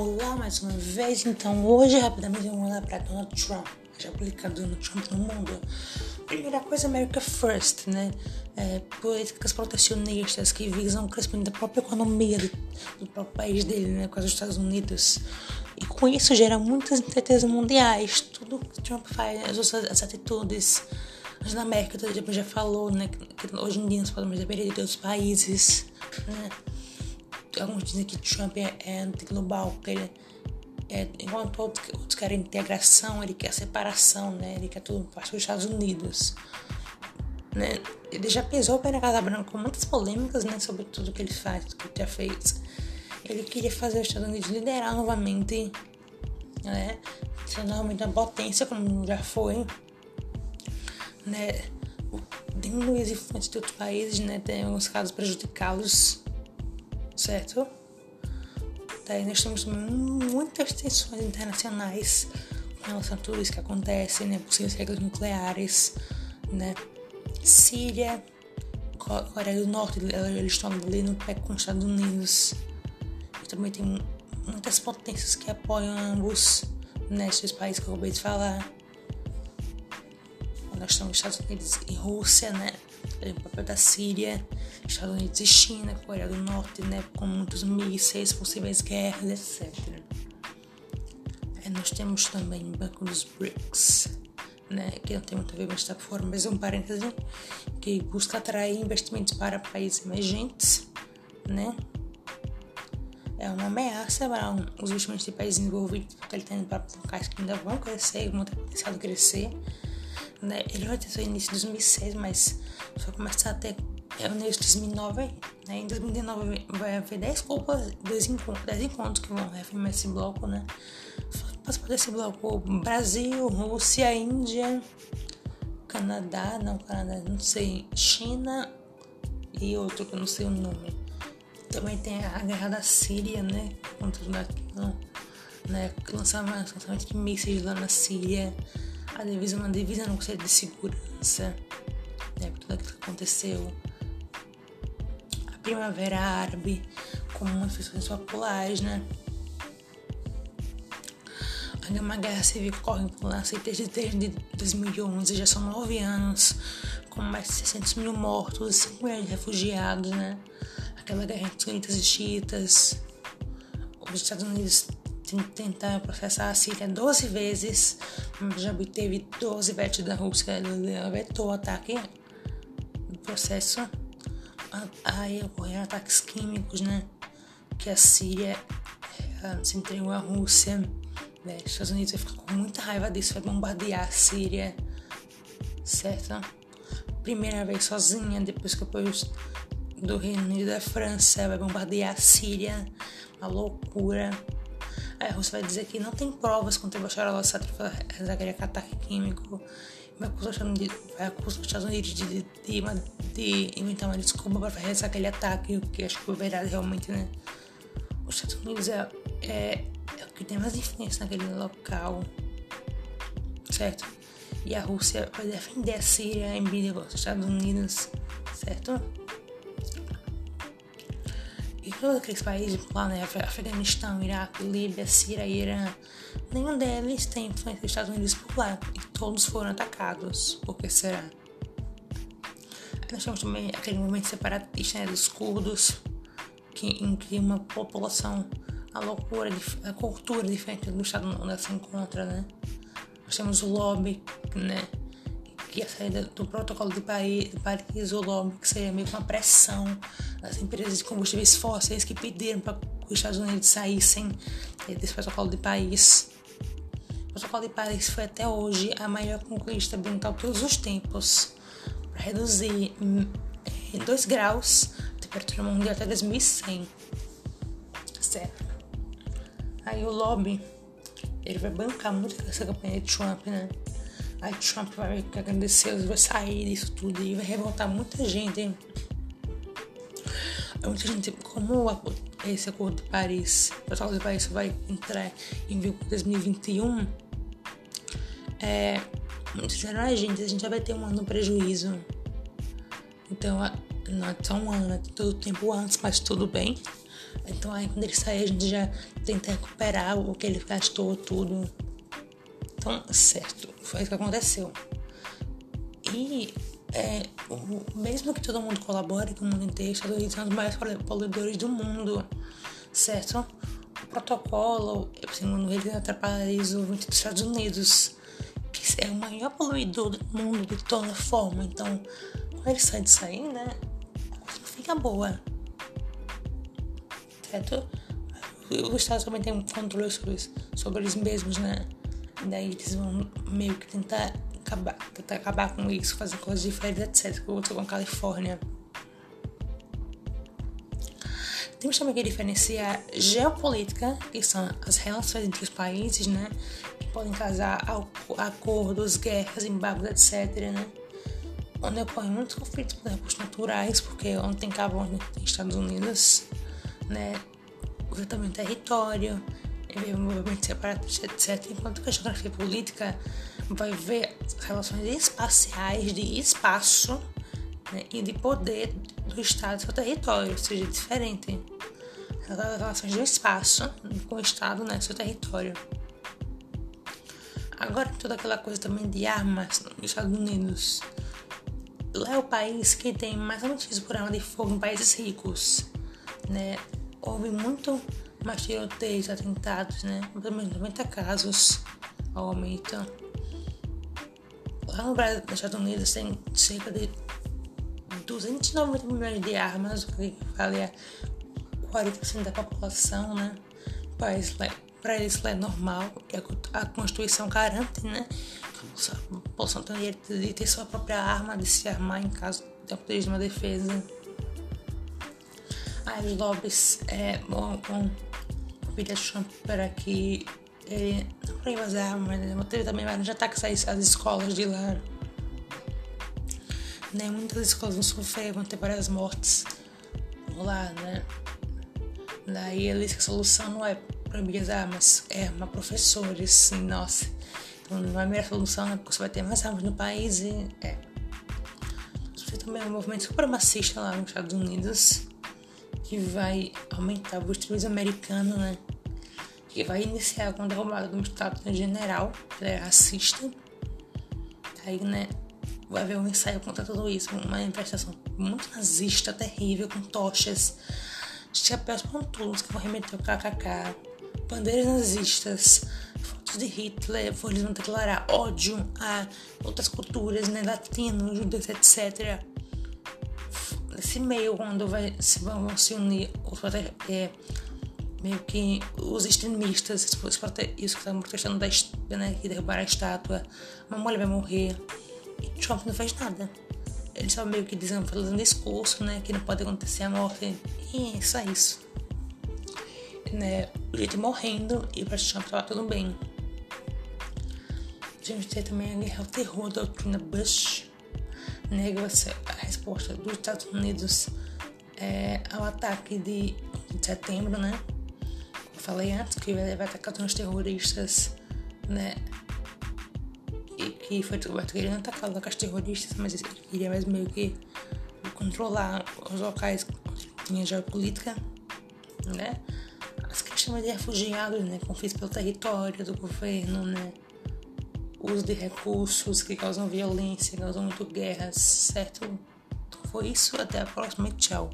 Olá mais uma vez, então hoje rapidamente vamos olhar para Donald Trump, já publicado Donald Trump no mundo. Primeira coisa, America First, né? É, políticas protecionistas que visam o crescimento da própria economia do, do próprio país dele, né? Com os Estados Unidos. E com isso gera muitas incertezas mundiais. Tudo que Trump faz, as, suas, as atitudes. Mas na América, já falou, né? Que hoje em dia nós podemos depender de outros países, né? Alguns dizem que Trump é, é anti-global, porque ele é, enquanto outros, outros querem integração, ele quer separação, né? Ele quer tudo para os Estados Unidos. Né? Ele já pesou pela Casa Branca com muitas polêmicas né, sobre tudo que ele faz, tudo que ele já fez. Ele queria fazer os Estados Unidos liderar novamente, né? Ser novamente uma potência, como já foi. Né? Diminuir as de outros países, né? Tem alguns casos prejudicá-los certo? Daí nós temos muitas tensões internacionais com relação a tudo isso que acontece, né? Possíveis regras nucleares, né? Síria, Coreia do Norte, eles estão ali no pé com os Estados Unidos. E também tem muitas potências que apoiam ambos, nesses países que eu acabei de falar. Nós temos Estados Unidos e Rússia, né? o papel da Síria, Estados Unidos e China, Coreia do Norte, né, com muitos mísseis, possíveis guerras, etc. É, nós temos também o Banco dos BRICS, né, que não tem muito a ver com esta forma, mas é um parêntese, que busca atrair investimentos para países emergentes, né, é uma ameaça para os investimentos de países desenvolvidos, porque ele tem para locais que ainda vão crescer, vão ter potencial de crescer, né? Ele vai ter seu início em 2006, mas só começar a ter é, o início de 2009. Né? Em 2019 vai haver 10 copas, 10 encontros, 10 encontros que vão reafirmar esse bloco, né? Participar desse bloco Brasil, Rússia, Índia, Canadá, não, Canadá, não sei, China e outro que eu não sei o nome. Também tem a guerra da Síria, né? Contra o não, né? Lançamento, lançamento de mísseis lá na Síria a divisa uma divisa no Conselho de Segurança, né, tudo aquilo que aconteceu. A Primavera Árabe, como manifestações populares, né? Uma guerra civil que corre por lá desde, desde 2011, já são nove anos, com mais de 600 mil mortos, 5 milhões de refugiados, né? Aquela guerra entre sunitas e xiitas. Os Estados Unidos tenta processar a Síria 12 vezes, já obteve 12 vetos da Rússia, ela vetou o ataque no processo. Aí ocorreram ataques químicos, né? Que a Síria eh, se entregou à Rússia. Né? Os Estados Unidos ficar com muita raiva disso, vai bombardear a Síria, certo? Primeira vez sozinha, depois que apoio do Reino Unido e da França, vai bombardear a Síria, uma loucura. Aí a Rússia vai dizer que não tem provas contra Bashar al-Assad para aquele ataque químico. Vai acusar, os Estados Unidos de, de, de, inventar uma desculpa para realizar aquele ataque, o que acho que foi verdade realmente, né? Os Estados Unidos é, é, é o que tem mais influência naquele local, certo? E a Rússia vai defender a Síria em briga com os Estados Unidos, certo? E todos aqueles países lá, né, Afeganistão, Iraque, Líbia, Síria, Irã, nenhum deles tem influência dos Estados Unidos por lá. E todos foram atacados. Por que será? Aí nós temos também aquele movimento separatista né, dos curdos, que, em que uma população, a loucura, a cultura diferente do estado onde ela se encontra, né? Nós temos o lobby, né? Que a saída do protocolo de Paris, lobby, que seria meio que uma pressão das empresas de combustíveis fósseis que pediram para os Estados Unidos saíssem desse protocolo de Paris. O protocolo de Paris foi até hoje a maior conquista ambiental de todos os tempos, para reduzir em 2 graus a temperatura mundial até 2100. Certo? Aí o lobby ele vai bancar muito essa campanha de Trump, né? Aí Trump vai agradecer, vai sair disso tudo e vai revoltar muita gente. Hein? Muita gente, como esse acordo de Paris, o protocolo de Paris vai entrar em vigor em 2021, é, a gente, a gente já vai ter um ano prejuízo. Então, não é tão ano, é todo tempo antes, mas tudo bem. Então aí quando ele sair a gente já tenta recuperar o que ele gastou tudo. Então, certo, foi isso que aconteceu. E é, o, mesmo que todo mundo colabore com o mundo inteiro, Estados Unidos são os maiores poluidores do mundo, certo? O protocolo, segundo ele, atrapalha o desenvolvimento dos Estados Unidos, que é o maior poluidor do mundo de toda forma. Então, quando ele sai disso aí, né, não fica boa, certo? Os Estados também têm um controle sobre, sobre eles mesmos, né? Daí eles vão meio que tentar acabar, tentar acabar com isso, fazer coisas diferentes, etc. Que aconteceu com a Califórnia. Temos também que diferenciar geopolítica, que são as relações entre os países, né? Que podem causar acordos, guerras, embargos, etc, né? Onde ocorrem muitos conflitos por recursos naturais, porque onde tem carbono tem Estados Unidos, né? Também território, movimento separatista, etc. Enquanto que a geografia política vai ver relações espaciais de espaço né, e de poder do Estado e seu território, ou seja, diferente. Relações do espaço com o Estado, né, seu território. Agora, toda aquela coisa também de armas nos Estados Unidos. Lá é o país que tem mais notícias por arma de fogo em países ricos, né? Houve muito mais tiroteios, atentados, né? Pelo menos 90 casos aumento. Lá no Brasil, nos Estados Unidos, tem cerca de 290 milhões de armas, o que vale a 40% da população, né? Para eles lá é normal, a, Constituição garante, né? A população tem direito de ter sua própria arma, de se armar em caso de poder de defesa. Aí os lobbies é, vão, vão Trump para que ele não as armas, né? Teve também vários ataques às escolas de lá né? Muitas escolas vão sofrer, vão ter várias mortes lá, né? Daí eles que a solução não é proibir as armas, é armar professores, sim, nossa. Então não é a melhor solução, né? Porque você vai ter mais armas no país e é. Você também é um movimento supremacista lá nos Estados Unidos que vai aumentar o extremismo americano, né? Que vai iniciar com a derrubada do Estado General, que é racista. Aí, né? vai haver um ensaio contra tudo isso, uma manifestação muito nazista, terrível, com tochas, chapéus pontudos que vão remeter o KKK, bandeiras nazistas, fotos de Hitler, eles vão declarar ódio a outras culturas, né, latinos, judeus, etc. Nesse meio, quando vai, se vão se unir os é, meio que os extremistas, isso que estão protestando da, né, que derrubaram a estátua, uma mulher vai morrer. Trump não fez nada. Ele só meio que dizendo, fazendo discurso, né? Que não pode acontecer a morte. E é só isso. Né? O gente morrendo e para Trump tava tudo bem. A gente tem também a guerra terror da doutrina Bush. Nega a resposta dos Estados Unidos é, ao ataque de, de setembro, né? Eu falei antes que vai atacar os terroristas, né? que foi querendo atacar locais terroristas, mas ele queria mais meio que controlar os locais onde tinha geopolítica, né? As questões de refugiados, né? Conflitos pelo território do governo, né? Uso de recursos que causam violência, causam muito guerras, certo? Então foi isso, até a próxima e tchau.